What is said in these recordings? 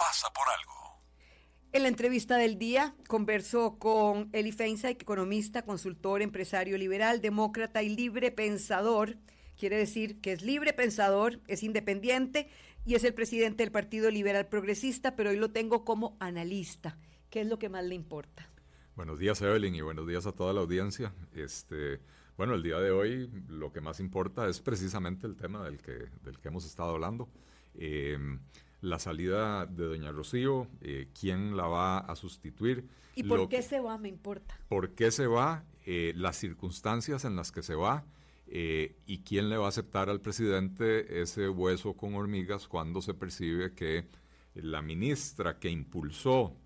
pasa por algo. En la entrevista del día conversó con Eli Feinsack, economista, consultor, empresario liberal, demócrata y libre pensador. Quiere decir que es libre pensador, es independiente y es el presidente del Partido Liberal Progresista, pero hoy lo tengo como analista. ¿Qué es lo que más le importa? Buenos días, Evelyn, y buenos días a toda la audiencia. Este, bueno, el día de hoy lo que más importa es precisamente el tema del que, del que hemos estado hablando. Eh, la salida de doña Rocío, eh, quién la va a sustituir. ¿Y por qué se va? Me importa. ¿Por qué se va? Eh, las circunstancias en las que se va eh, y quién le va a aceptar al presidente ese hueso con hormigas cuando se percibe que la ministra que impulsó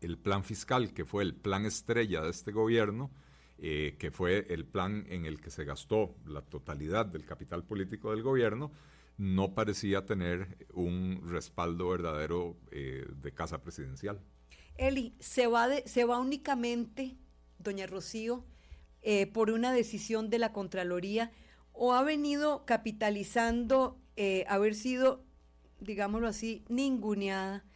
el plan fiscal, que fue el plan estrella de este gobierno, que fue el plan en el que se gastó la totalidad del capital político del gobierno, no parecía tener un respaldo verdadero eh, de casa presidencial. Eli, ¿se va, se va únicamente, doña Rocío, eh, por una decisión de la Contraloría o ha venido capitalizando eh, haber sido, digámoslo así, ninguneada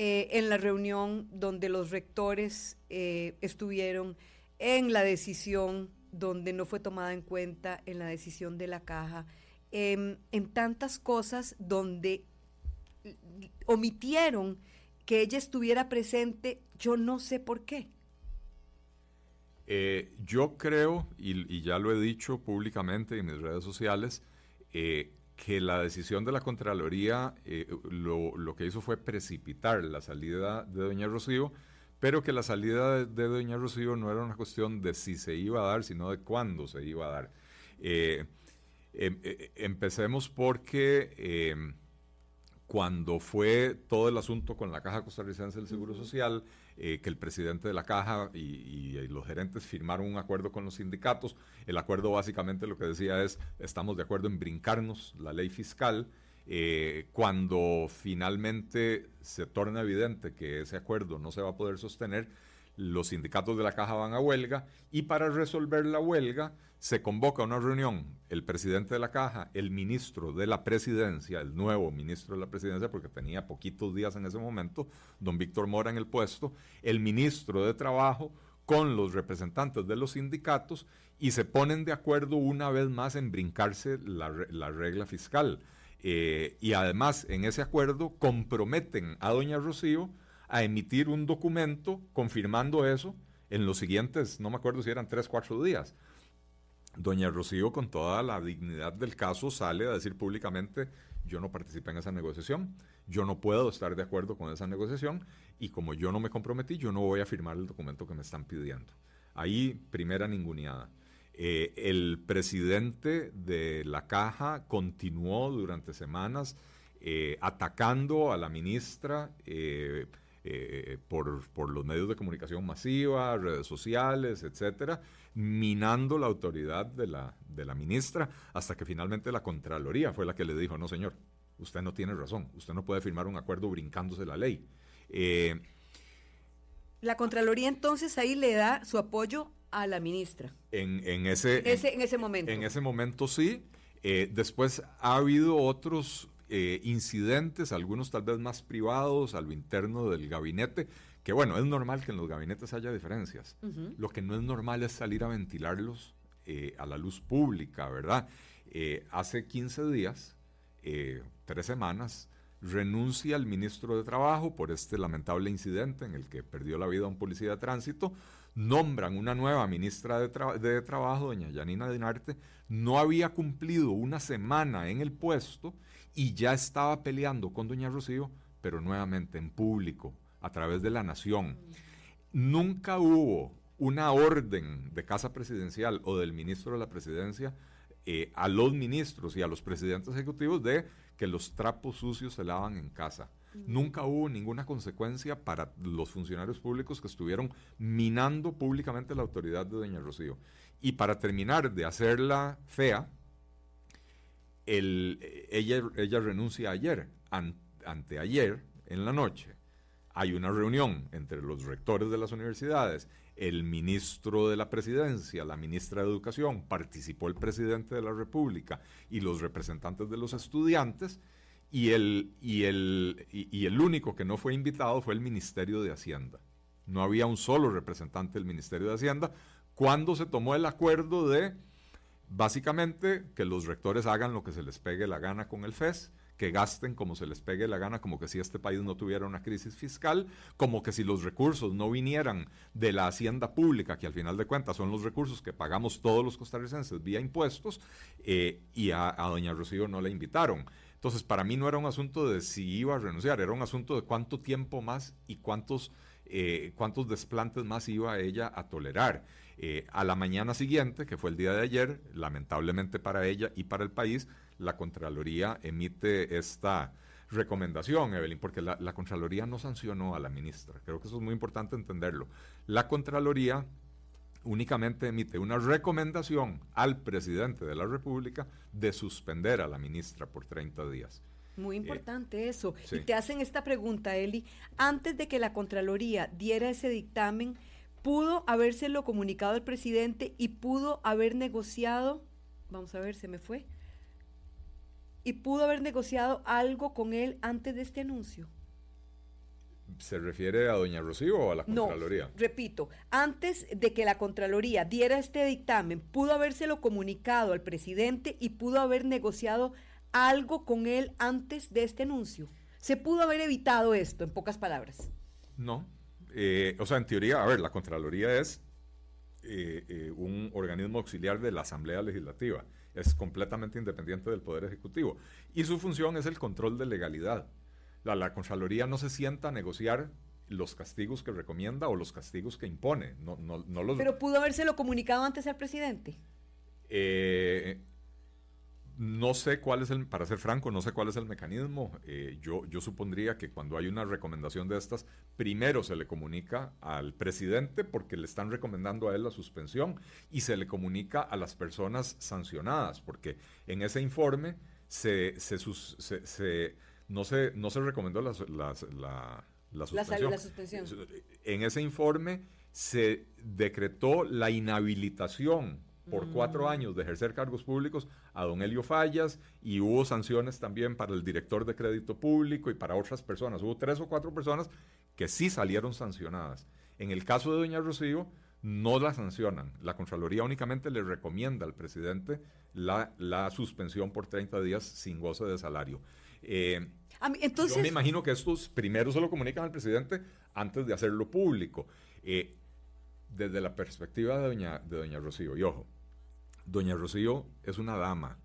en la reunión donde los rectores estuvieron en la decisión donde no fue tomada en cuenta en la decisión de la caja? En tantas cosas donde omitieron que ella estuviera presente, yo no sé por qué. Eh, yo creo, y, ya lo he dicho públicamente en mis redes sociales, eh, que la decisión de la Contraloría eh, lo, lo, que hizo fue precipitar la salida de Doña Rocío, pero que la salida de, Doña Rocío no era una cuestión de si se iba a dar, sino de cuándo se iba a dar. Em, eh, empecemos porque em, cuando fue todo el asunto con la Caja Costarricense del Seguro Social, eh, que el presidente de la Caja y, los gerentes firmaron un acuerdo con los sindicatos, el acuerdo básicamente lo que decía es, estamos de acuerdo en brincarnos la ley fiscal, eh, cuando finalmente se torna evidente que ese acuerdo no se va a poder sostener, los sindicatos de la caja van a huelga y para resolver la huelga se convoca una reunión el presidente de la caja, el ministro de la presidencia, el nuevo ministro de la presidencia, porque tenía poquitos días en ese momento, don Víctor Mora en el puesto, el ministro de trabajo con los representantes de los sindicatos y se ponen de acuerdo una vez más en brincarse la, regla fiscal. Eh, y además en ese acuerdo comprometen a doña Rocío a emitir un documento confirmando eso en los siguientes, no me acuerdo si eran tres, cuatro días. Doña Rocío, con toda la dignidad del caso, sale a decir públicamente, yo no participé en esa negociación, yo no puedo estar de acuerdo con esa negociación y como yo no me comprometí, yo no voy a firmar el documento que me están pidiendo. Ahí, primera ninguneada. Eh, el presidente de la caja continuó durante semanas eh, atacando a la ministra. Eh, eh, por, por, los medios de comunicación masiva, redes sociales, etcétera, minando la autoridad de la, de la ministra, hasta que finalmente la Contraloría fue la que le dijo, no señor, usted no tiene razón, usted no puede firmar un acuerdo brincándose la ley. Eh, la Contraloría entonces ahí le da su apoyo a la ministra. En, en ese, en ese momento. En ese momento sí. Eh, después ha habido otros eh, incidentes, algunos tal vez más privados, a lo interno del gabinete, que bueno, es normal que en los gabinetes haya diferencias. Lo que no es normal es salir a ventilarlos eh, a la luz pública, ¿verdad? Eh, hace 15 días, tres semanas, renuncia el ministro de Trabajo por este lamentable incidente en el que perdió la vida un policía de tránsito, nombran una nueva ministra de, de Trabajo, doña Yanina Dinarte, no había cumplido una semana en el puesto y ya estaba peleando con doña Rocío, pero nuevamente en público, a través de la nación. Nunca hubo una orden de casa presidencial o del ministro de la presidencia eh, a los ministros y a los presidentes ejecutivos de que los trapos sucios se lavan en casa. Nunca hubo ninguna consecuencia para los funcionarios públicos que estuvieron minando públicamente la autoridad de doña Rocío. Y para terminar de hacerla fea, ella, ella renuncia ayer, anteayer, en la noche. Hay una reunión entre los rectores de las universidades, el ministro de la presidencia, la ministra de Educación, participó el presidente de la República y los representantes de los estudiantes y el, y, el, y, el único que no fue invitado fue el Ministerio de Hacienda. No había un solo representante del Ministerio de Hacienda cuando se tomó el acuerdo de, básicamente, que los rectores hagan lo que se les pegue la gana con el FES, que gasten como se les pegue la gana, como que si este país no tuviera una crisis fiscal, como que si los recursos no vinieran de la hacienda pública, que al final de cuentas son los recursos que pagamos todos los costarricenses vía impuestos, eh, y a, doña Rocío no la invitaron. Entonces, para mí no era un asunto de si iba a renunciar, era un asunto de cuánto tiempo más y cuántos, eh, cuántos desplantes más iba ella a tolerar. Eh, a la mañana siguiente, que fue el día de ayer, lamentablemente para ella y para el país, la Contraloría emite esta recomendación, Evelyn, porque la, Contraloría no sancionó a la ministra. Creo que eso es muy importante entenderlo. La Contraloría únicamente emite una recomendación al presidente de la República de suspender a la ministra por 30 días. Muy eh, importante eso. Y te hacen esta pregunta, Eli. Antes de que la Contraloría diera ese dictamen, ¿pudo habérselo comunicado al presidente y pudo haber negociado? Vamos a ver, se me fue y pudo haber negociado algo con él antes de este anuncio? ¿Se refiere a doña Rocío o a la Contraloría? No, repito, antes de que la Contraloría diera este dictamen, pudo habérselo comunicado al presidente y pudo haber negociado algo con él antes de este anuncio. ¿Se pudo haber evitado esto, en pocas palabras? No. Eh, o sea, en teoría, a ver, la Contraloría es eh, eh, un organismo auxiliar de la Asamblea Legislativa es completamente independiente del Poder Ejecutivo. Y su función es el control de legalidad. La, la Contraloría no se sienta a negociar los castigos que recomienda o los castigos que impone. No, no, no los... Pero pudo habérselo comunicado antes al presidente. Eh, no sé cuál es el, para ser franco, no sé cuál es el mecanismo. Eh, yo, yo supondría que cuando hay una recomendación de estas, primero se le comunica al presidente porque le están recomendando a él la suspensión y se le comunica a las personas sancionadas porque en ese informe se, se, se, no, se no se recomendó la, la, suspensión. la suspensión. En ese informe se decretó la inhabilitación por cuatro mm. años de ejercer cargos públicos a don Elio Fallas y hubo sanciones también para el director de crédito público y para otras personas. Hubo tres o cuatro personas que sí salieron sancionadas. En el caso de doña Rocío, no la sancionan. La Contraloría únicamente le recomienda al presidente la, la suspensión por 30 días sin goce de salario. Eh, entonces... Yo me imagino que estos primero se lo comunican al presidente antes de hacerlo público. Eh, desde la perspectiva de doña, de doña Rocío, y ojo, Doña Rocío es una dama,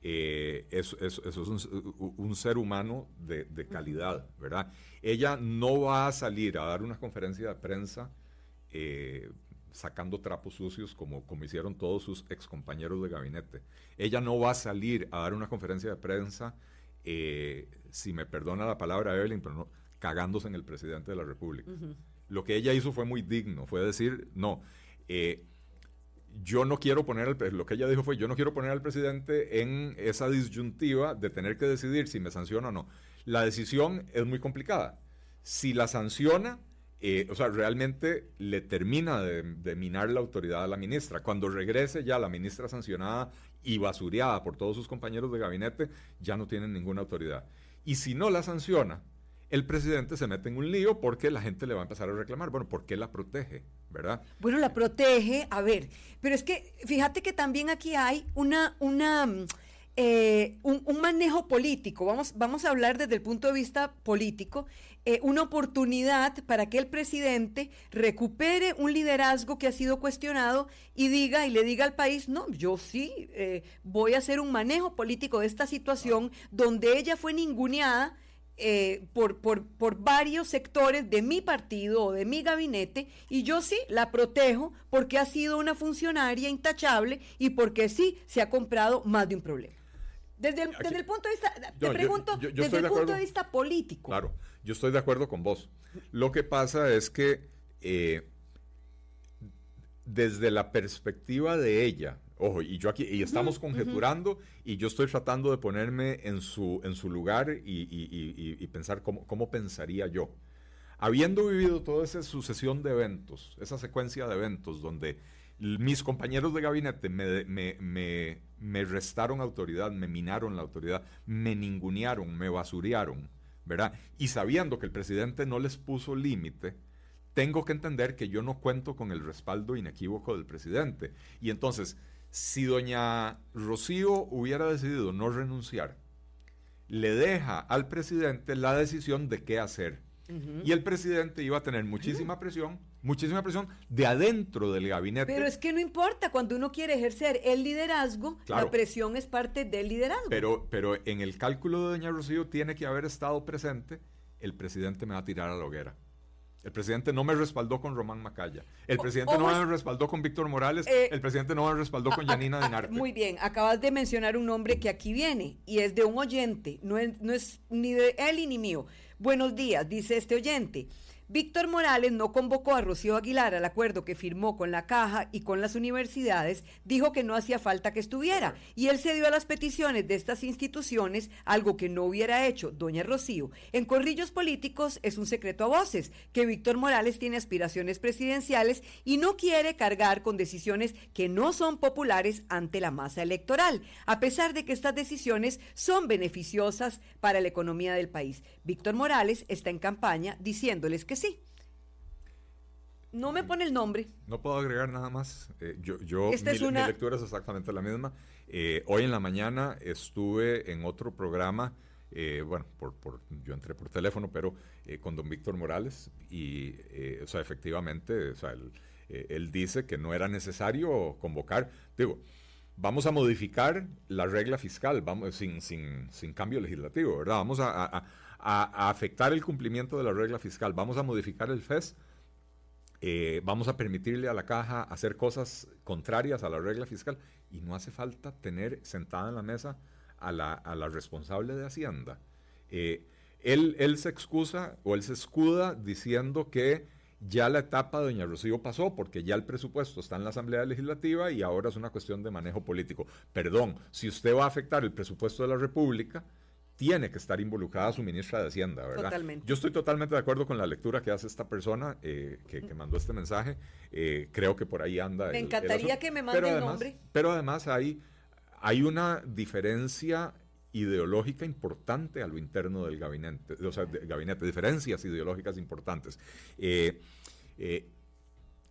eh, es, un, ser humano de, calidad, ¿verdad? Ella no va a salir a dar una conferencia de prensa eh, sacando trapos sucios como, como hicieron todos sus excompañeros de gabinete. Ella no va a salir a dar una conferencia de prensa, eh, si me perdona la palabra Evelyn, pero no, cagándose en el presidente de la República. Lo que ella hizo fue muy digno, fue decir, no, yo no quiero poner, lo que ella dijo fue, yo no quiero poner al presidente en esa disyuntiva de tener que decidir si me sanciona o no. La decisión es muy complicada. Si la sanciona, eh, o sea, realmente le termina de, minar la autoridad a la ministra. Cuando regrese ya la ministra sancionada y basureada por todos sus compañeros de gabinete, ya no tienen ninguna autoridad. Y si no la sanciona, el presidente se mete en un lío porque la gente le va a empezar a reclamar, bueno, ¿por qué la protege? ¿Verdad? Bueno, la protege, a ver, pero es que fíjate que también aquí hay una, una, mm, eh, un, manejo político, vamos, vamos a hablar desde el punto de vista político, eh, una oportunidad para que el presidente recupere un liderazgo que ha sido cuestionado y diga y le diga al país, no, yo sí eh, voy a hacer un manejo político de esta situación donde ella fue ninguneada eh, por, por, por, varios sectores de mi partido o de mi gabinete y yo sí la protejo porque ha sido una funcionaria intachable y porque sí se ha comprado más de un problema. Desde el, desde el punto de vista, te pregunto, desde el punto de vista político. Claro, yo estoy de acuerdo con vos. Lo que pasa es que eh, desde la perspectiva de ella, Ojo, y yo aquí, y estamos conjeturando, y yo estoy tratando de ponerme en su, en su lugar y, pensar cómo, cómo, pensaría yo. Habiendo vivido toda esa sucesión de eventos, esa secuencia de eventos donde mis compañeros de gabinete me, me, me, restaron autoridad, me minaron la autoridad, me ningunearon, me basurearon, ¿verdad? Y sabiendo que el presidente no les puso límite, tengo que entender que yo no cuento con el respaldo inequívoco del presidente. Y entonces, si doña Rocío hubiera decidido no renunciar, le deja al presidente la decisión de qué hacer. Y el presidente iba a tener muchísima presión muchísima presión de adentro del gabinete. Pero es que no importa, cuando uno quiere ejercer el liderazgo, la presión es parte del liderazgo. Pero, pero en el cálculo de doña Rocío tiene que haber estado presente, el presidente me va a tirar a la hoguera. El presidente no me respaldó con Román Macaya. El presidente no me respaldó con Víctor Morales. Eh, el presidente no me respaldó con Yanina Dinarte. Muy bien, acabas de mencionar un nombre que aquí viene y es de un oyente, no es, no es ni de él ni mío. Buenos días, dice este oyente. Víctor Morales no convocó a Rocío Aguilar al acuerdo que firmó con la Caja y con las universidades, dijo que no hacía falta que estuviera y él cedió a las peticiones de estas instituciones, algo que no hubiera hecho doña Rocío. En corrillos políticos es un secreto a voces que Víctor Morales tiene aspiraciones presidenciales y no quiere cargar con decisiones que no son populares ante la masa electoral, a pesar de que estas decisiones son beneficiosas para la economía del país. Víctor Morales está en campaña diciéndoles que sí. No me pone el nombre. No puedo agregar nada más. Eh, yo, yo mi, lectura es exactamente la misma. Eh, hoy en la mañana estuve en otro programa, eh, bueno, por, por, yo entré por teléfono, pero con don Víctor Morales y, o sea, efectivamente, o sea, él, él, dice que no era necesario convocar. Digo, vamos a modificar la regla fiscal, vamos sin, sin, sin cambio legislativo, ¿verdad? Vamos a a, afectar el cumplimiento de la regla fiscal. Vamos a modificar el FES. Eh, vamos a permitirle a la caja hacer cosas contrarias a la regla fiscal y no hace falta tener sentada en la mesa a la, responsable de Hacienda. Eh, él, él, se excusa o él se escuda diciendo que ya la etapa de Doña Rocío pasó porque ya el presupuesto está en la Asamblea Legislativa y ahora es una cuestión de manejo político. Perdón, si usted va a afectar el presupuesto de la República, tiene que estar involucrada su ministra de Hacienda, ¿verdad? Totalmente. Yo estoy totalmente de acuerdo con la lectura que hace esta persona eh, que, mandó este mensaje. Eh, creo que por ahí anda. Me encantaría que me mande el nombre. Pero además hay, hay una diferencia ideológica importante a lo interno del gabinete, o sea, gabinete, diferencias ideológicas importantes. Eh,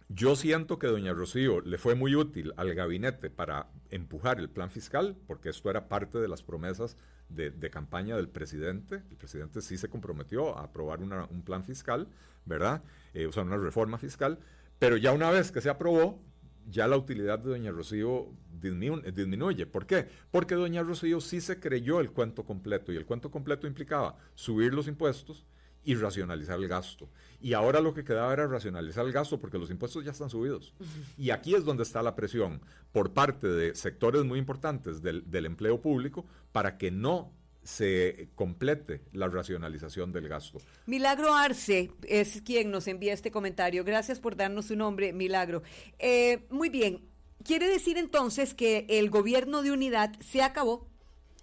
yo siento que doña Rocío le fue muy útil al gabinete para empujar el plan fiscal, porque esto era parte de las promesas de, campaña del presidente. El presidente sí se comprometió a aprobar un plan fiscal, ¿verdad? Eh, o sea, una reforma fiscal, pero ya una vez que se aprobó, ya la utilidad de doña Rocío disminuye. ¿Por qué? Porque doña Rocío sí se creyó el cuento completo y el cuento completo implicaba subir los impuestos y racionalizar el gasto. Y ahora lo que quedaba era racionalizar el gasto porque los impuestos ya están subidos. Y aquí es donde está la presión por parte de sectores muy importantes del, empleo público para que no se complete la racionalización del gasto. Milagro Arce es quien nos envía este comentario. Gracias por darnos su nombre, Milagro. Eh, muy bien. Quiere decir entonces que el gobierno de unidad se acabó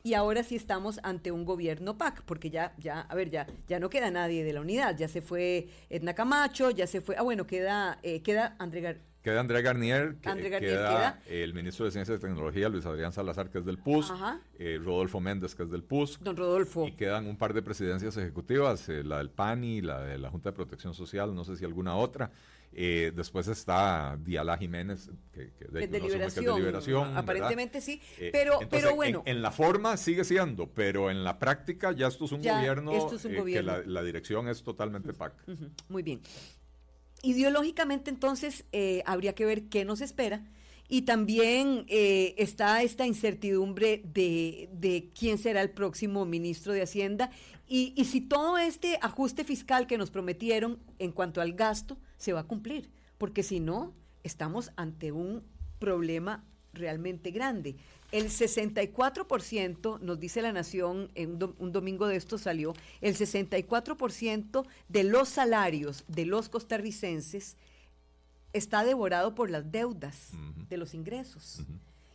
y ahora sí estamos ante un gobierno PAC, porque ya, ya, a ver, ya, ya no queda nadie de la unidad, ya se fue Edna Camacho, ya se fue, ah bueno, queda, eh, queda André Queda Andrea Garnier, queda, el ministro de Ciencia y Tecnología, Luis Adrián Salazar, que es del PUS, eh, Rodolfo Méndez, que es del PUS. Don Rodolfo. Y quedan un par de presidencias ejecutivas, eh, la del PANI, la de la Junta de Protección Social, no sé si alguna otra. Eh, después está Diala Jiménez, que, de, liberación, Aparentemente sí, eh, pero, pero bueno. En, la forma sigue siendo, pero en la práctica ya esto es un gobierno eh, que la, dirección es totalmente PAC. muy bien. Ideológicamente entonces habría que ver qué nos espera. Y también está esta incertidumbre de, quién será el próximo ministro de Hacienda y si todo este ajuste fiscal que nos prometieron en cuanto al gasto se va a cumplir, porque si no, estamos ante un problema realmente grande. El 64%, nos dice la Nación, en un, domingo de esto salió, el 64% de los salarios de los costarricenses está devorado por las deudas de los ingresos.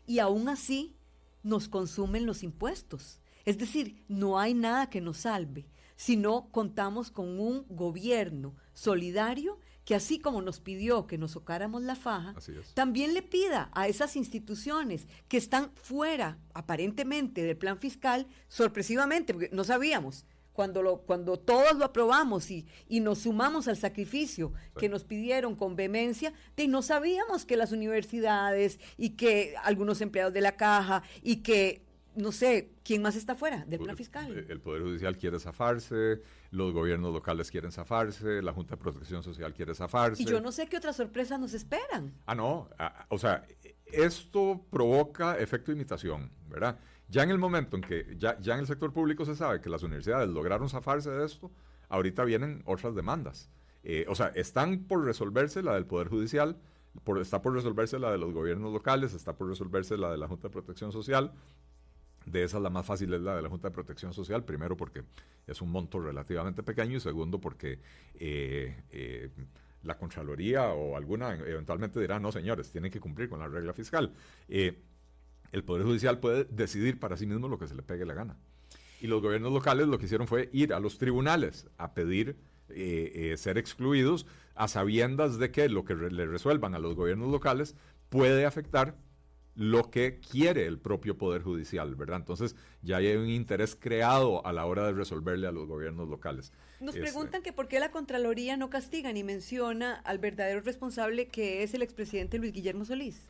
Y aún así nos consumen los impuestos. Es decir, no hay nada que nos salve si no contamos con un gobierno solidario que así como nos pidió que nos socáramos la faja, también le pida a esas instituciones que están fuera, aparentemente, del plan fiscal, sorpresivamente, porque no sabíamos, cuando, lo, cuando todos lo aprobamos y, y nos sumamos al sacrificio que nos pidieron con vehemencia, de no sabíamos que las universidades y que algunos empleados de la caja y que no sé, ¿quién más está fuera del plan fiscal? Eh, el Poder Judicial quiere zafarse, los gobiernos locales quieren zafarse, la Junta de Protección Social quiere zafarse. Y yo no sé qué otras sorpresas nos esperan. Ah, no, ah, o sea, esto provoca efecto de imitación, ¿verdad? Ya en el momento en que ya, ya en el sector público se sabe que las universidades lograron zafarse de esto, ahorita vienen otras demandas. Eh, o sea, están por resolverse la del Poder Judicial, por, está por resolverse la de los gobiernos locales, está por resolverse la de la Junta de Protección Social, de esas la más fácil es la de la Junta de Protección Social, primero porque es un monto relativamente pequeño y segundo porque eh, eh, la Contraloría o alguna eventualmente dirá, no señores, tienen que cumplir con la regla fiscal. Eh, el Poder Judicial puede decidir para sí mismo lo que se le pegue la gana. Y los gobiernos locales lo que hicieron fue ir a los tribunales a pedir ser excluidos a sabiendas de que lo que le resuelvan a los gobiernos locales puede afectar lo que quiere el propio Poder Judicial, ¿verdad? Entonces ya hay un interés creado a la hora de resolverle a los gobiernos locales. Nos este, preguntan que por qué la Contraloría no castiga ni menciona al verdadero responsable que es el expresidente Luis Guillermo Solís.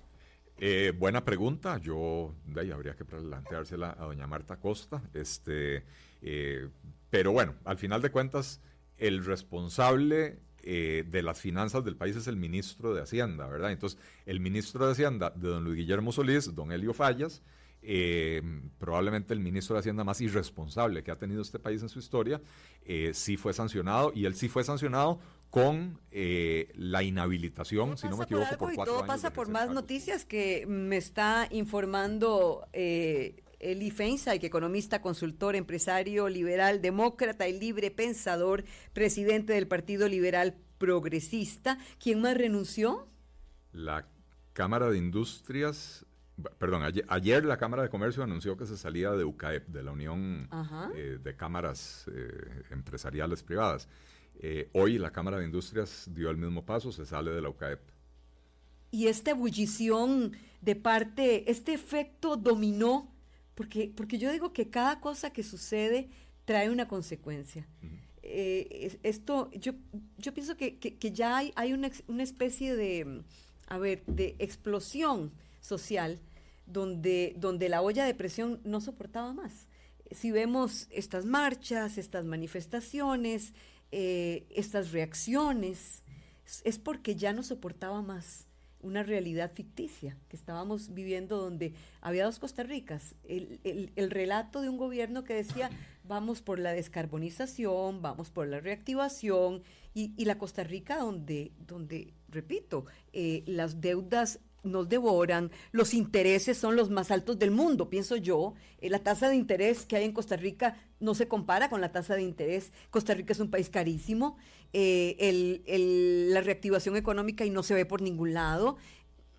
Eh, buena pregunta, yo de ahí habría que planteársela a doña Marta Costa, este, eh, pero bueno, al final de cuentas, el responsable eh, de las finanzas del país es el ministro de Hacienda, ¿verdad? Entonces, el ministro de Hacienda de don Luis Guillermo Solís, don Elio Fallas, eh, probablemente el ministro de Hacienda más irresponsable que ha tenido este país en su historia, eh, sí fue sancionado y él sí fue sancionado con la inhabilitación, si no me equivoco, por, cuatro todo pasa por más noticias que me está informando Eli Feinstein, economista, consultor, empresario, liberal, demócrata y libre pensador, presidente del Partido Liberal Progresista. ¿Quién más renunció? La Cámara de Industrias, perdón, ayer, la Cámara de Comercio anunció que se salía de UCAEP, de la Unión eh, de Cámaras eh, Empresariales Privadas. Eh, hoy la Cámara de Industrias dio el mismo paso, se sale de la UCAEP. Y esta ebullición de parte, este efecto dominó porque, porque yo digo que cada cosa que sucede trae una consecuencia. Eh, esto, yo, yo pienso que, ya hay, hay una, una, especie de, a ver, de explosión social donde, donde la olla de presión no soportaba más. Si vemos estas marchas, estas manifestaciones, eh, estas reacciones, es porque ya no soportaba más una realidad ficticia que estábamos viviendo donde había dos Costa Ricas. El, el, relato de un gobierno que decía, vamos por la descarbonización, vamos por la reactivación, y, y la Costa Rica donde, donde repito, eh, las deudas nos devoran, los intereses son los más altos del mundo, pienso yo. Eh, la tasa de interés que hay en Costa Rica no se compara con la tasa de interés. Costa Rica es un país carísimo, eh, la reactivación económica y no se ve por ningún lado.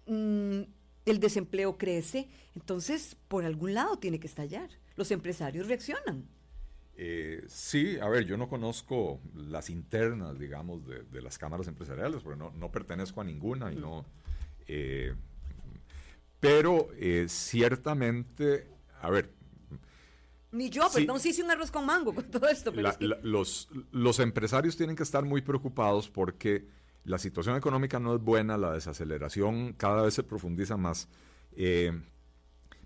Mm, el desempleo crece, entonces por algún lado tiene que estallar. Los empresarios reaccionan. Eh, sí, a ver, yo no conozco las internas, digamos, de, las cámaras empresariales, porque no, no pertenezco a ninguna y mm. no eh, pero eh, ciertamente, a ver. Ni yo, perdón, sí hice un arroz con mango con todo esto. los, los empresarios tienen que estar muy preocupados porque la situación económica no es buena, la desaceleración cada vez se profundiza más. Eh,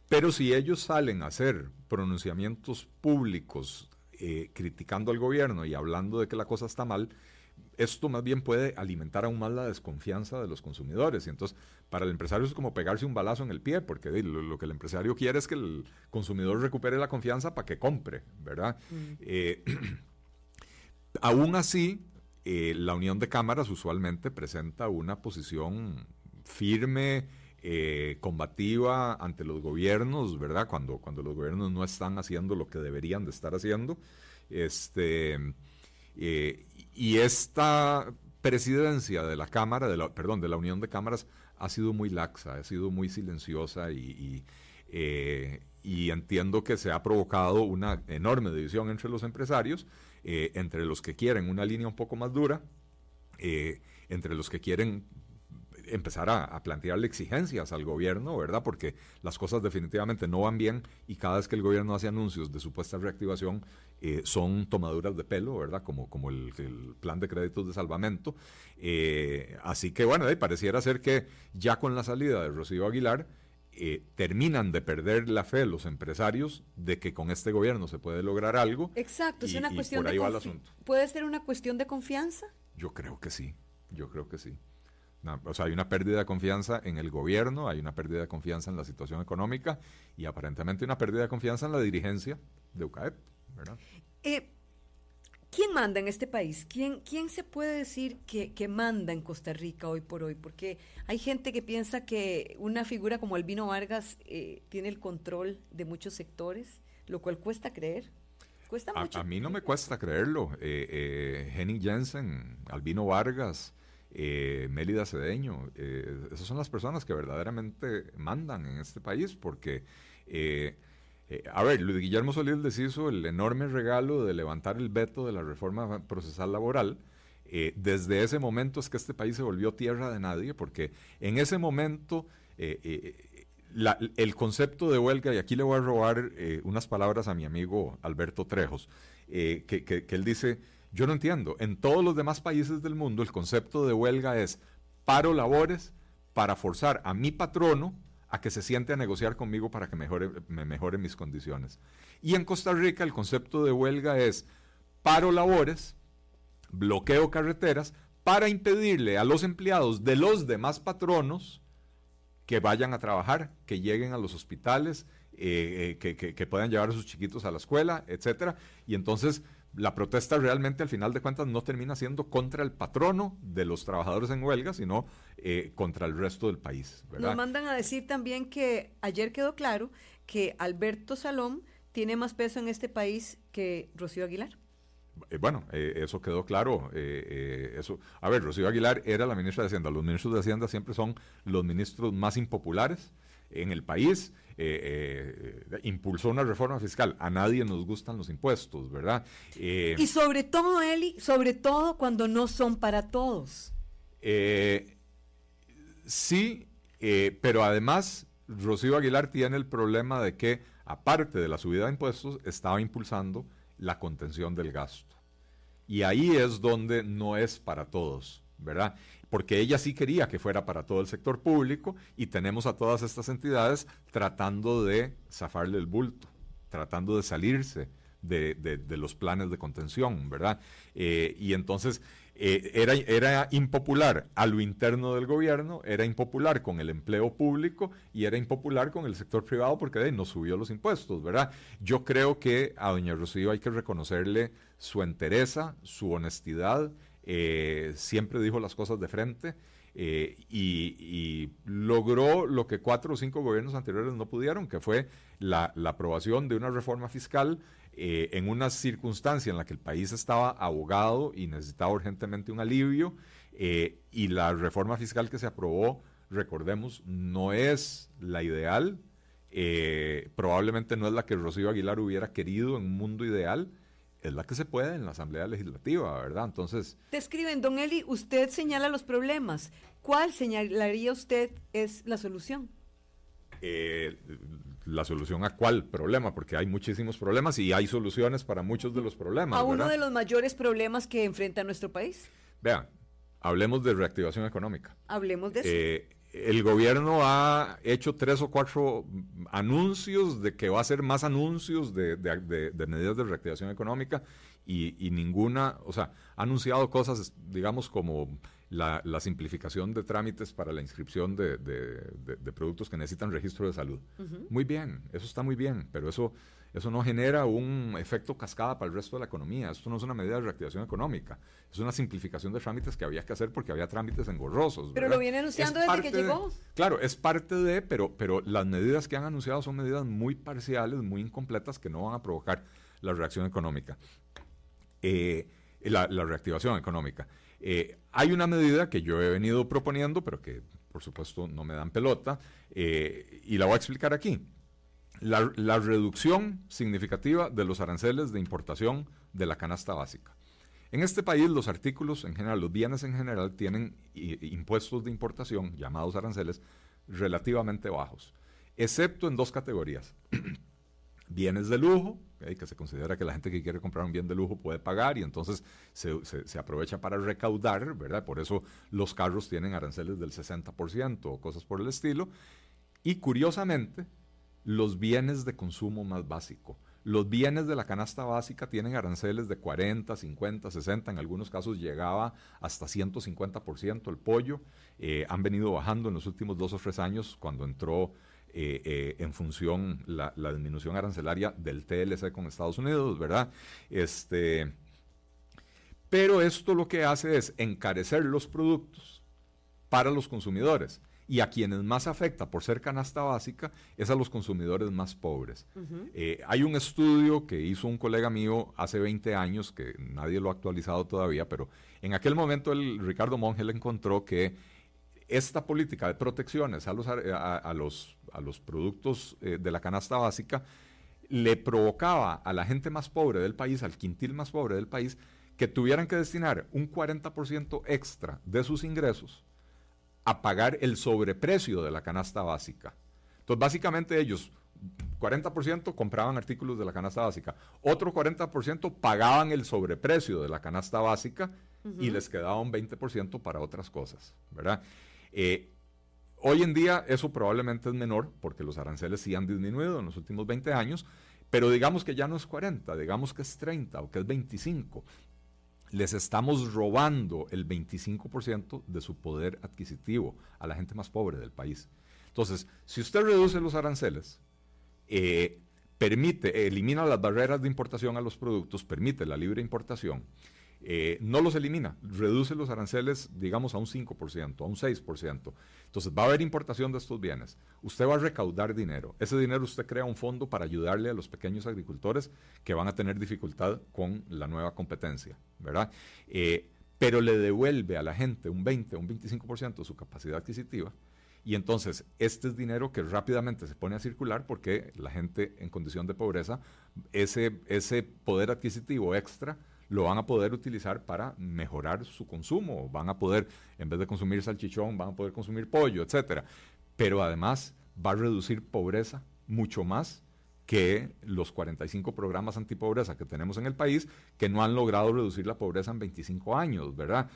pero si ellos salen a hacer pronunciamientos públicos criticando al gobierno y hablando de que la cosa está mal, esto más bien puede alimentar aún más la desconfianza de los consumidores. Y entonces, para el empresario es como pegarse un balazo en el pie, porque lo, que el empresario quiere es que el consumidor recupere la confianza para que compre, ¿verdad? Mm. Eh, aún así, eh, la Unión de Cámaras usualmente presenta una posición firme, eh, combativa ante los gobiernos, ¿verdad? Cuando, cuando los gobiernos no están haciendo lo que deberían de estar haciendo. Este, y esta presidencia de la Cámara, de la, perdón, de la Unión de Cámaras, ha sido muy laxa, ha sido muy silenciosa y, eh, entiendo que se ha provocado una enorme división entre los empresarios, eh, entre los que quieren una línea un poco más dura entre los que quieren empezar a, plantearle exigencias al gobierno, ¿verdad? Porque las cosas definitivamente no van bien y cada vez que el gobierno hace anuncios de supuesta reactivación eh, son tomaduras de pelo, ¿verdad? Como, como el, plan de créditos de salvamento. Eh, así que bueno, pareciera ser que ya con la salida de Rocío Aguilar, eh, terminan de perder la fe los empresarios de que con este gobierno se puede lograr algo. Exacto, es una cuestión de ¿Puede ser una cuestión de confianza? Yo creo que sí, yo creo que sí o sea, hay una pérdida de confianza en el gobierno, hay una pérdida de confianza en la situación económica y aparentemente una pérdida de confianza en la dirigencia de UCAEP, ¿verdad? Eh, ¿Quién manda en este país? ¿Quién, quién se puede decir que, manda en Costa Rica hoy por hoy? Porque hay gente que piensa que una figura como Albino Vargas eh, tiene el control de muchos sectores, lo cual cuesta creer. Cuesta mucho. A, mí no me cuesta creerlo. Eh, eh Henning Jensen, Albino Vargas, eh, Mélida Cedeño. Eh, esas son las personas que verdaderamente mandan en este país porque, eh, eh, a ver, Luis Guillermo Solís les hizo el enorme regalo de levantar el veto de la reforma procesal laboral. desde ese momento es que este país se volvió tierra de nadie porque en ese momento... el concepto de huelga, y aquí le voy a robar unas palabras a mi amigo Alberto Trejos, que, que, él dice, yo no entiendo. En todos los demás países del mundo el concepto de huelga es paro labores para forzar a mi patrono a que se siente a negociar conmigo para que mejore, me mejore mis condiciones. Y en Costa Rica el concepto de huelga es paro labores, bloqueo carreteras, para impedirle a los empleados de los demás patronos que vayan a trabajar, que lleguen a los hospitales, eh, eh, que, que, puedan llevar a sus chiquitos a la escuela, etcétera. Y entonces la protesta realmente al final de cuentas no termina siendo contra el patrono de los trabajadores en huelga, sino eh, contra el resto del país. Nos mandan a decir también que ayer quedó claro que Alberto Salom tiene más peso en este país que Rocío Aguilar. Eh, bueno, eh, eso quedó claro. eso, a ver, Rocío Aguilar era la ministra de Hacienda. Los ministros de Hacienda siempre son los ministros más impopulares en el país. Eh, eh, impulsó una reforma fiscal. A nadie nos gustan los impuestos, ¿verdad? Eh, y sobre todo, Eli, sobre todo cuando no son para todos. sí, pero además Rocío Aguilar tiene el problema de que, aparte de la subida de impuestos, estaba impulsando la contención del gasto. Y ahí es donde no es para todos, ¿verdad? Porque ella sí quería que fuera para todo el sector público y tenemos a todas estas entidades tratando de zafarle el bulto, tratando de salirse de, los planes de contención, ¿verdad? Eh, y entonces eh, era, era impopular a lo interno del gobierno, era impopular con el empleo público y era impopular con el sector privado porque no subió los impuestos, ¿verdad? Yo creo que a doña Rocío hay que reconocerle su entereza, su honestidad, eh, siempre dijo las cosas de frente eh, y, logró lo que cuatro o cinco gobiernos anteriores no pudieron, que fue la, aprobación de una reforma fiscal eh, en una circunstancia en la que el país estaba abogado y necesitaba urgentemente un alivio y la reforma fiscal que se aprobó, recordemos, no es la ideal, probablemente no es la que Rocío Aguilar hubiera querido en un mundo ideal, es la que se puede en la Asamblea Legislativa, ¿verdad? Entonces... Te escriben, don Eli, usted señala los problemas. ¿Cuál señalaría usted es la solución? Eh, la solución a cuál problema, porque hay muchísimos problemas y hay soluciones para muchos de los problemas. A uno de los mayores problemas que enfrenta nuestro país. Vean, hablemos de reactivación económica. Hablemos de eso. Eh, el gobierno ha hecho tres o cuatro anuncios de que va a hacer más anuncios de, medidas de reactivación económica y, ninguna, o sea, ha anunciado cosas, digamos, como la, simplificación de trámites para la inscripción de, productos que necesitan registro de salud. Muy bien, eso está muy bien, pero eso eso no genera un efecto cascada para el resto de la economía. Esto no es una medida de reactivación económica. Es una simplificación de trámites que había que hacer porque había trámites engorrosos. Pero lo viene anunciando desde que llegó. claro, es parte de, pero, pero las medidas que han anunciado son medidas muy parciales, muy incompletas que no van a provocar la reacción económica. Eh, la, reactivación económica. Eh, hay una medida que yo he venido proponiendo, pero que por supuesto no me dan pelota, eh, y la voy a explicar aquí la, reducción significativa de los aranceles de importación de la canasta básica. En este país los artículos en general, los bienes en general tienen impuestos de importación, llamados aranceles, relativamente bajos, excepto en dos categorías. bienes de lujo, que se considera que la gente que quiere comprar un bien de lujo puede pagar y entonces se, aprovecha para recaudar, ¿verdad? Por eso los carros tienen aranceles del 60% o cosas por el estilo. Y curiosamente, los bienes de consumo más básico. Los bienes de la canasta básica tienen aranceles de 40, 50, 60, en algunos casos llegaba hasta 150% el pollo. Eh, han venido bajando en los últimos dos o tres años cuando entró eh, eh, en función la, la, disminución arancelaria del TLC con Estados Unidos, ¿verdad? Este, pero esto lo que hace es encarecer los productos para los consumidores. Y a quienes más afecta por ser canasta básica es a los consumidores más pobres. Eh, hay un estudio que hizo un colega mío hace 20 años, que nadie lo ha actualizado todavía, pero en aquel momento el Ricardo Monge encontró que esta política de protecciones a los, a, los, a los productos eh, de la canasta básica le provocaba a la gente más pobre del país, al quintil más pobre del país, que tuvieran que destinar un 40% extra de sus ingresos a pagar el sobreprecio de la canasta básica. Entonces, básicamente ellos, 40% compraban artículos de la canasta básica, otro 40% pagaban el sobreprecio de la canasta básica y les quedaba un 20% para otras cosas, ¿verdad? Eh, hoy en día eso probablemente es menor porque los aranceles sí han disminuido en los últimos 20 años, pero digamos que ya no es 40, digamos que es 30 o que es 25. Les estamos robando el 25% de su poder adquisitivo a la gente más pobre del país. Entonces, si usted reduce los aranceles, eh, permite, elimina las barreras de importación a los productos, permite la libre importación, eh, no los elimina, reduce los aranceles, digamos, a un 5%, a un 6%. Entonces va a haber importación de estos bienes. Usted va a recaudar dinero. Ese dinero usted crea un fondo para ayudarle a los pequeños agricultores que van a tener dificultad con la nueva competencia, ¿verdad? Eh, pero le devuelve a la gente un 20, un 25% de su capacidad adquisitiva. Y entonces, este es dinero que rápidamente se pone a circular porque la gente en condición de pobreza, ese, ese poder adquisitivo extra, lo van a poder utilizar para mejorar su consumo. Van a poder, en vez de consumir salchichón, van a poder consumir pollo, etcétera. Pero además va a reducir pobreza mucho más que los 45 programas antipobreza que tenemos en el país, que no han logrado reducir la pobreza en 25 años, ¿verdad?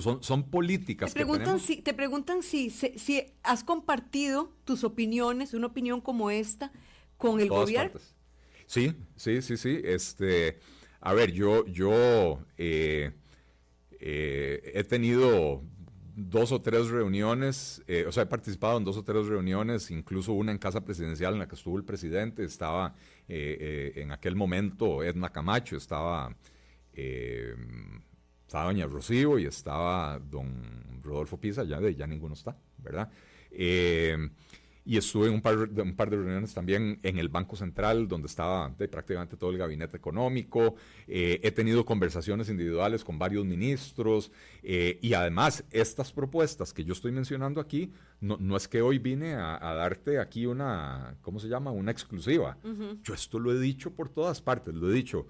Son, son políticas te preguntan Si, te preguntan si, si, has compartido tus opiniones, una opinión como esta, con el gobierno. Sí, sí, sí, sí. Este, a ver, yo, yo eh, eh, he tenido dos o tres reuniones, eh, o sea, he participado en dos o tres reuniones, incluso una en casa presidencial en la que estuvo el presidente, estaba en aquel momento Edna Camacho, estaba, estaba doña Rocío y estaba don Rodolfo Pisa, ya, ya ninguno está, ¿verdad? Y estuve en un par, de, un par de reuniones también en el Banco Central, donde estaba prácticamente todo el gabinete económico. Eh, he tenido conversaciones individuales con varios ministros eh, y además estas propuestas que yo estoy mencionando aquí, no, no es que hoy vine a, darte aquí una, ¿cómo se llama? Una exclusiva. Yo esto lo he dicho por todas partes, lo he dicho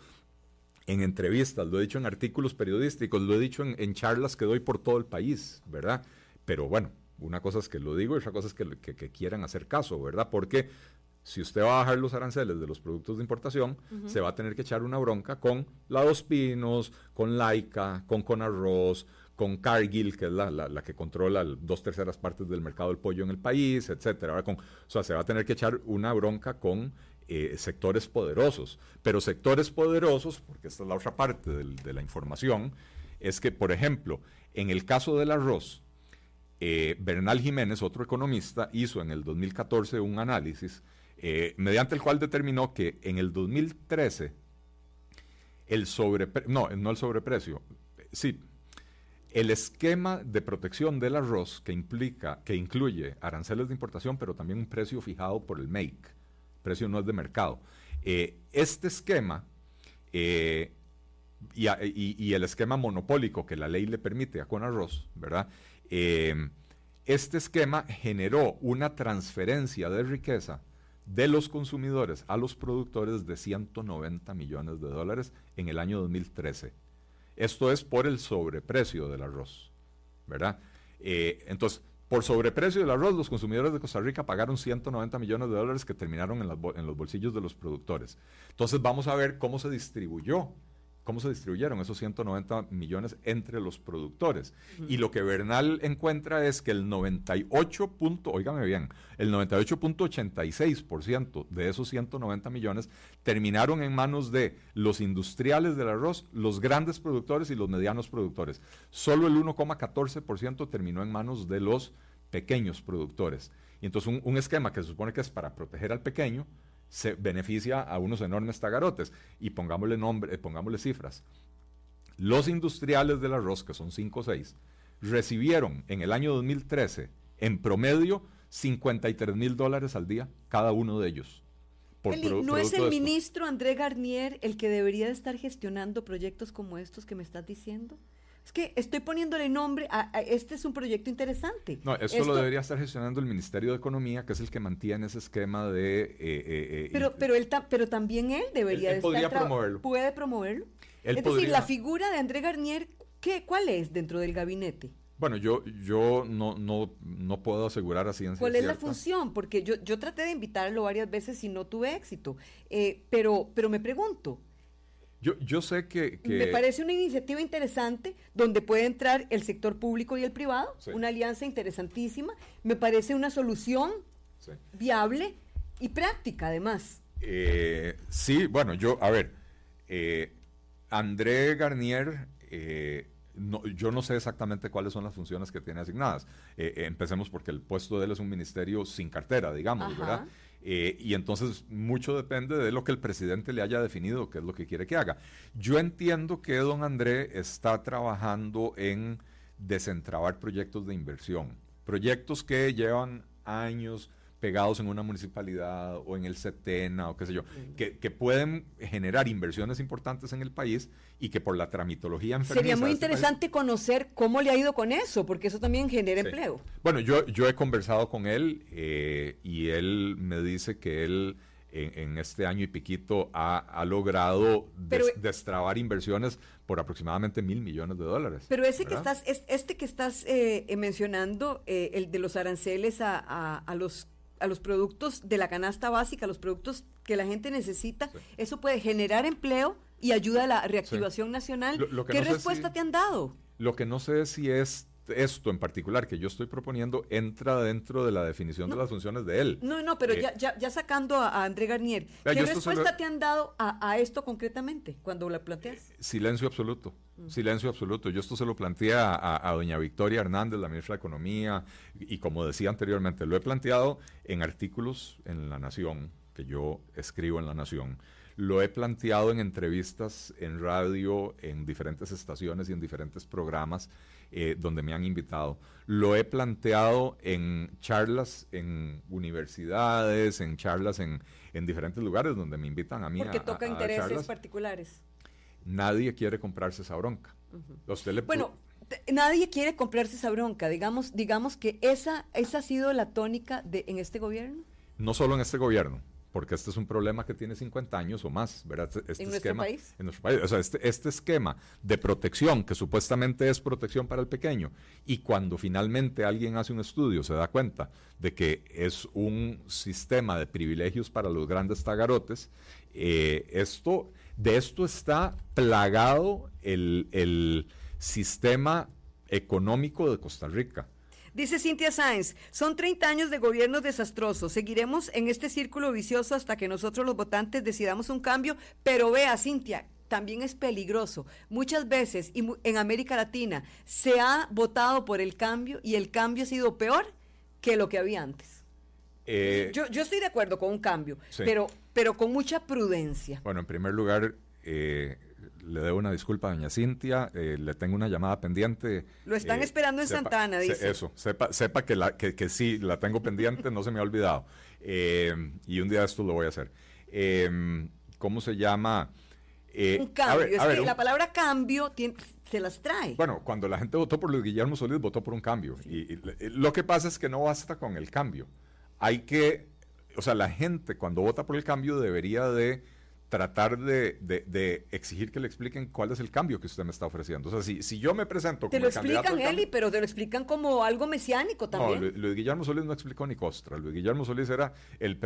en entrevistas, lo he dicho en artículos periodísticos, lo he dicho en, en charlas que doy por todo el país, ¿verdad? Pero bueno, una cosa es que lo digo y otra cosa es que, quieran hacer caso, ¿verdad? Porque si usted va a bajar los aranceles de los productos de importación, se va a tener que echar una bronca con la Dos Pinos, con Laika, con Conarroz, con Cargill, que es la, que controla dos terceras partes del mercado del pollo en el país, etcétera. Con, o sea, se va a tener que echar una bronca con eh, sectores poderosos. Pero sectores poderosos, porque esta es la otra parte de la información, es que, por ejemplo, en el caso del arroz, eh, Bernal Jiménez, otro economista, hizo en el 2014 un análisis eh, mediante el cual determinó que en el 2013 el sobreprecio, no, no el sobreprecio, sí, el esquema de protección del arroz que implica, que incluye aranceles de importación, pero también un precio fijado por el make, precio no es de mercado. Eh, este esquema y, y, el esquema monopólico que la ley le permite a Conarroz, ¿verdad? Eh, este esquema generó una transferencia de riqueza de los consumidores a los productores de 190 millones de dólares en el año 2013. Esto es por el sobreprecio del arroz, ¿verdad? Eh, entonces, por sobreprecio del arroz, los consumidores de Costa Rica pagaron 190 millones de dólares que terminaron en los bolsillos de los productores. Entonces, vamos a ver cómo se distribuyó cómo se distribuyeron esos 190 millones entre los productores. Y lo que Bernal encuentra es que el 98. Punto, bien, el 98.86% de esos 190 millones terminaron en manos de los industriales del arroz, los grandes productores y los medianos productores. Solo el 1,14% terminó en manos de los pequeños productores. Y entonces un esquema que se supone que es para proteger al pequeño, se beneficia a unos enormes tagarotes. Y pongámosle nombre, eh, pongámosle cifras. Los industriales del arroz, que son 5 o 6, recibieron en el año 2013 en promedio 53 mil dólares al día cada uno de ellos. ¿No es el ministro André Garnier el que debería de estar gestionando proyectos como estos que me estás diciendo? Es que estoy poniéndole nombre a, este es un proyecto interesante. No, esto, lo debería estar gestionando el Ministerio de Economía, que es el que mantiene ese esquema de... Eh, eh, eh, pero, pero, él pero también él debería él, podría promoverlo. ¿Puede promoverlo? es decir, la figura de André Garnier, ¿qué, ¿cuál es dentro del gabinete? Bueno, yo, yo no, no, no puedo asegurar así en ¿Cuál es la función? Porque yo, yo traté de invitarlo varias veces y no tuve éxito. pero, pero me pregunto, yo, yo sé que, Me parece una iniciativa interesante donde puede entrar el sector público y el privado, una alianza interesantísima. Me parece una solución viable y práctica además. Eh, sí, bueno, yo, a ver, eh, André Garnier, eh, no, yo no sé exactamente cuáles son las funciones que tiene asignadas. empecemos porque el puesto de él es un ministerio sin cartera, digamos, ¿verdad? Eh, y entonces mucho depende de lo que el presidente le haya definido, qué es lo que quiere que haga. Yo entiendo que don André está trabajando en desentrabar proyectos de inversión, proyectos que llevan años pegados en una municipalidad o en el CETENA o qué sé yo, que, que, pueden generar inversiones importantes en el país y que por la tramitología Sería muy este interesante conocer cómo le ha ido con eso, porque eso también genera empleo. Bueno, yo, yo he conversado con él eh, y él me dice que él en, este año y piquito ha, logrado destrabar inversiones por aproximadamente mil millones de dólares. Pero ese que estás, este que estás eh, mencionando, eh, el de los aranceles a, a los a los productos de la canasta básica, a los productos que la gente necesita, eso puede generar empleo y ayuda a la reactivación nacional. ¿Qué respuesta te han dado? Lo que no sé es si es esto en particular que yo estoy proponiendo entra dentro de la definición de las funciones de él. No, no, pero eh, ya, ya, sacando a, André Garnier, ¿qué respuesta te han dado a, esto concretamente cuando la planteas? Eh, silencio absoluto, mm. silencio absoluto. Yo esto se lo planteé a, doña Victoria Hernández, la ministra de Economía, y como decía anteriormente, lo he planteado en artículos en La Nación, que yo escribo en La Nación. Lo he planteado en entrevistas en radio, en diferentes estaciones y en diferentes programas eh, donde me han invitado. Lo he planteado en charlas en universidades, en charlas en, diferentes lugares donde me invitan a mí. Porque toca intereses particulares. Nadie quiere comprarse esa bronca. bueno, nadie quiere comprarse esa bronca. Digamos, digamos que esa, esa ha sido la tónica de, en este gobierno. No solo en este gobierno porque este es un problema que tiene 50 años o más, ¿verdad? Este, este ¿En nuestro país? En nuestro país. O sea, este, este, esquema de protección, que supuestamente es protección para el pequeño, y cuando finalmente alguien hace un estudio se da cuenta de que es un sistema de privilegios para los grandes tagarotes, eh, esto, de esto está plagado el, el sistema económico de Costa Rica. Dice Cintia Sáenz, son 30 años de gobiernos desastrosos. Seguiremos en este círculo vicioso hasta que nosotros los votantes decidamos un cambio. Pero vea, Cintia, también es peligroso. Muchas veces y en América Latina se ha votado por el cambio y el cambio ha sido peor que lo que había antes. Eh, yo, estoy de acuerdo con un cambio, pero, pero con mucha prudencia. Bueno, en primer lugar, eh, le debo una disculpa a doña Cintia, eh, le tengo una llamada pendiente. Lo están eh, esperando en Santana, dice. eso, sepa, sepa que, la, que, que, sí, la tengo pendiente, no se me ha olvidado. Eh, y un día esto lo voy a hacer. ¿Cómo se llama? un cambio, es que la palabra cambio se las trae. Bueno, cuando la gente votó por Luis Guillermo Solís, votó por un cambio. y lo que pasa es que no basta con el cambio. Hay que, o sea, la gente cuando vota por el cambio debería de tratar de, exigir que le expliquen cuál es el cambio que usted me está ofreciendo. O sea, si, si yo me presento como Te lo explican, Eli, pero te lo explican como algo mesiánico también. No, Luis Guillermo Solís no explicó ni costra. Luis Guillermo Solís era el,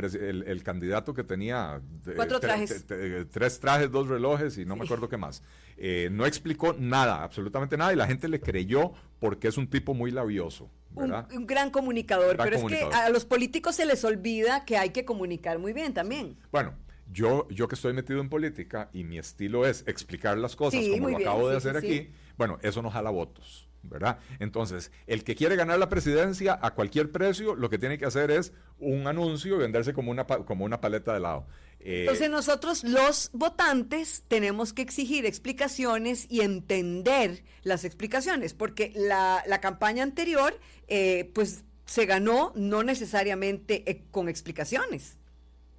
el, candidato que tenía... Cuatro trajes. tres trajes, dos relojes y no me acuerdo qué más. Eh, no explicó nada, absolutamente nada, y la gente le creyó porque es un tipo muy labioso. Un, gran comunicador, pero es que a los políticos se les olvida que hay que comunicar muy bien también. Bueno, yo, yo que estoy metido en política y mi estilo es explicar las cosas como lo acabo de hacer aquí, bueno, eso no jala votos, ¿verdad? Entonces, el que quiere ganar la presidencia a cualquier precio, lo que tiene que hacer es un anuncio y venderse como una, como una paleta de helado. Eh, Entonces nosotros los votantes tenemos que exigir explicaciones y entender las explicaciones, porque la, la campaña anterior, eh, pues se ganó no necesariamente eh, con explicaciones.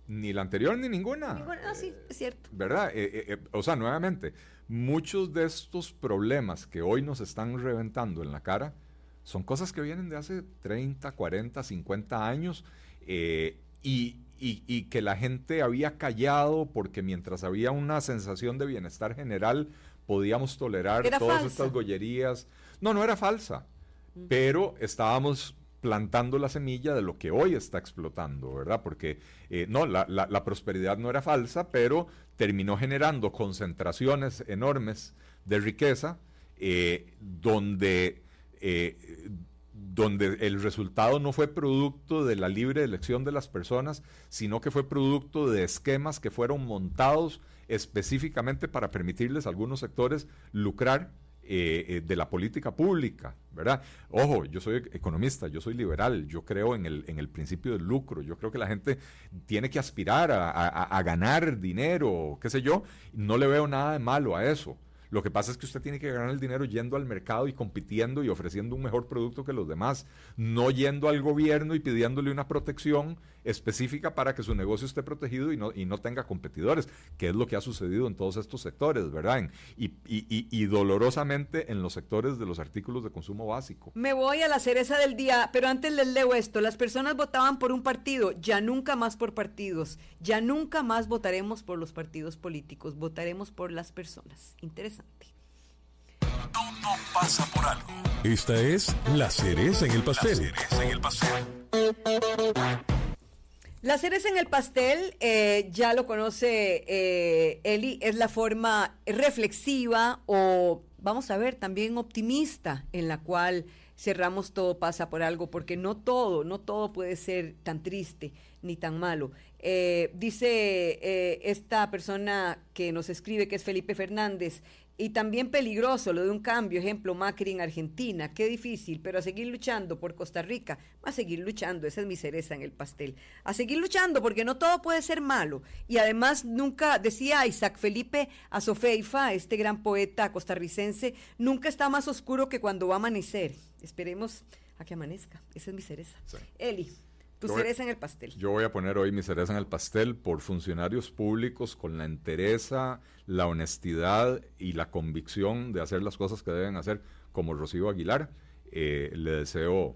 Ni la anterior ni ninguna. Ninguna, ah, sí, es cierto. ¿Verdad? Eh, eh, eh, o sea, nuevamente, muchos de estos problemas que hoy nos están reventando en la cara son cosas que vienen de hace 30, 40, 50 años y, que la gente había callado porque mientras había una sensación de bienestar general podíamos tolerar todas estas gollerías. No, no era falsa, pero estábamos plantando la semilla de lo que hoy está explotando, ¿verdad? Porque eh, no, la, prosperidad no era falsa, pero terminó generando concentraciones enormes de riqueza eh, donde, eh, donde el resultado no fue producto de la libre elección de las personas, sino que fue producto de esquemas que fueron montados específicamente para permitirles a algunos sectores lucrar eh, eh, de la política pública, ¿verdad? Ojo, yo soy economista, yo soy liberal, yo creo en el, en el principio del lucro, yo creo que la gente tiene que aspirar a, a ganar dinero, qué sé yo, no le veo nada de malo a eso. Lo que pasa es que usted tiene que ganar el dinero yendo al mercado y compitiendo y ofreciendo un mejor producto que los demás, no yendo al gobierno y pidiéndole una protección específica para que su negocio esté protegido y no, y no tenga competidores, que es lo que ha sucedido en todos estos sectores, ¿verdad? y, y, dolorosamente en los sectores de los artículos de consumo básico. Me voy a la cereza del día, pero antes les leo esto. Las personas votaban por un partido, ya nunca más por partidos, ya nunca más votaremos por los partidos políticos, votaremos por las personas. Interesante. Todo pasa por algo. Esta es la cereza en el pastel. La cereza en el pastel. La cereza en el pastel, eh, ya lo conoce eh, Eli, es la forma reflexiva o, vamos a ver, también optimista en la cual cerramos todo pasa por algo, porque no todo, no todo puede ser tan triste ni tan malo. Eh, dice esta persona que nos escribe, que es Felipe Fernández, y también peligroso lo de un cambio, ejemplo Macri en Argentina, qué difícil, pero a seguir luchando por Costa Rica, a seguir luchando, esa es mi cereza en el pastel, a seguir luchando porque no todo puede ser malo. Y además nunca, decía Isaac Felipe Azofeifa, este gran poeta costarricense, nunca está más oscuro que cuando va a amanecer. Esperemos a que amanezca, esa es mi cereza. Eli. Tu cereza en el pastel. Yo voy a poner hoy mi cereza en el pastel por funcionarios públicos con la entereza, la honestidad y la convicción de hacer las cosas que deben hacer, como Rocío Aguilar. Eh, le deseo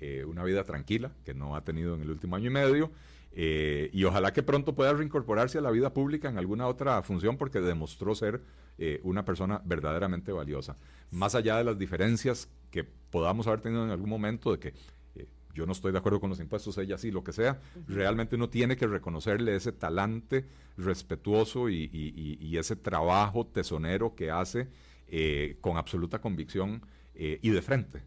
eh, una vida tranquila, que no ha tenido en el último año y medio, eh, y ojalá que pronto pueda reincorporarse a la vida pública en alguna otra función, porque demostró ser una persona verdaderamente valiosa. Más allá de las diferencias que podamos haber tenido en algún momento, de que yo no estoy de acuerdo con los impuestos, ella sí, lo que sea, realmente uno tiene que reconocerle ese talante respetuoso y, ese trabajo tesonero que hace eh, con absoluta convicción eh, y de frente.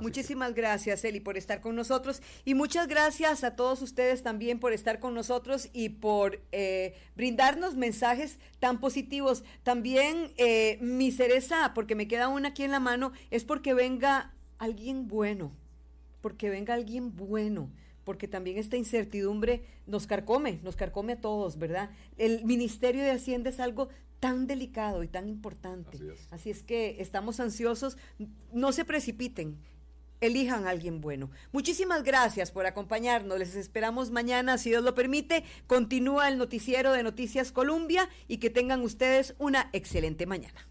Muchísimas gracias, Eli, por estar con nosotros. Y muchas gracias a todos ustedes también por estar con nosotros y por eh, brindarnos mensajes tan positivos. También mi cereza, porque me queda una aquí en la mano, es porque venga alguien bueno porque venga alguien bueno, porque también esta incertidumbre nos carcome, nos carcome a todos, ¿verdad? El Ministerio de Hacienda es algo tan delicado y tan importante. Así es, que estamos ansiosos, no se precipiten. Elijan a alguien bueno. Muchísimas gracias por acompañarnos. Les esperamos mañana, si Dios lo permite. Continúa el noticiero de Noticias Colombia y que tengan ustedes una excelente mañana.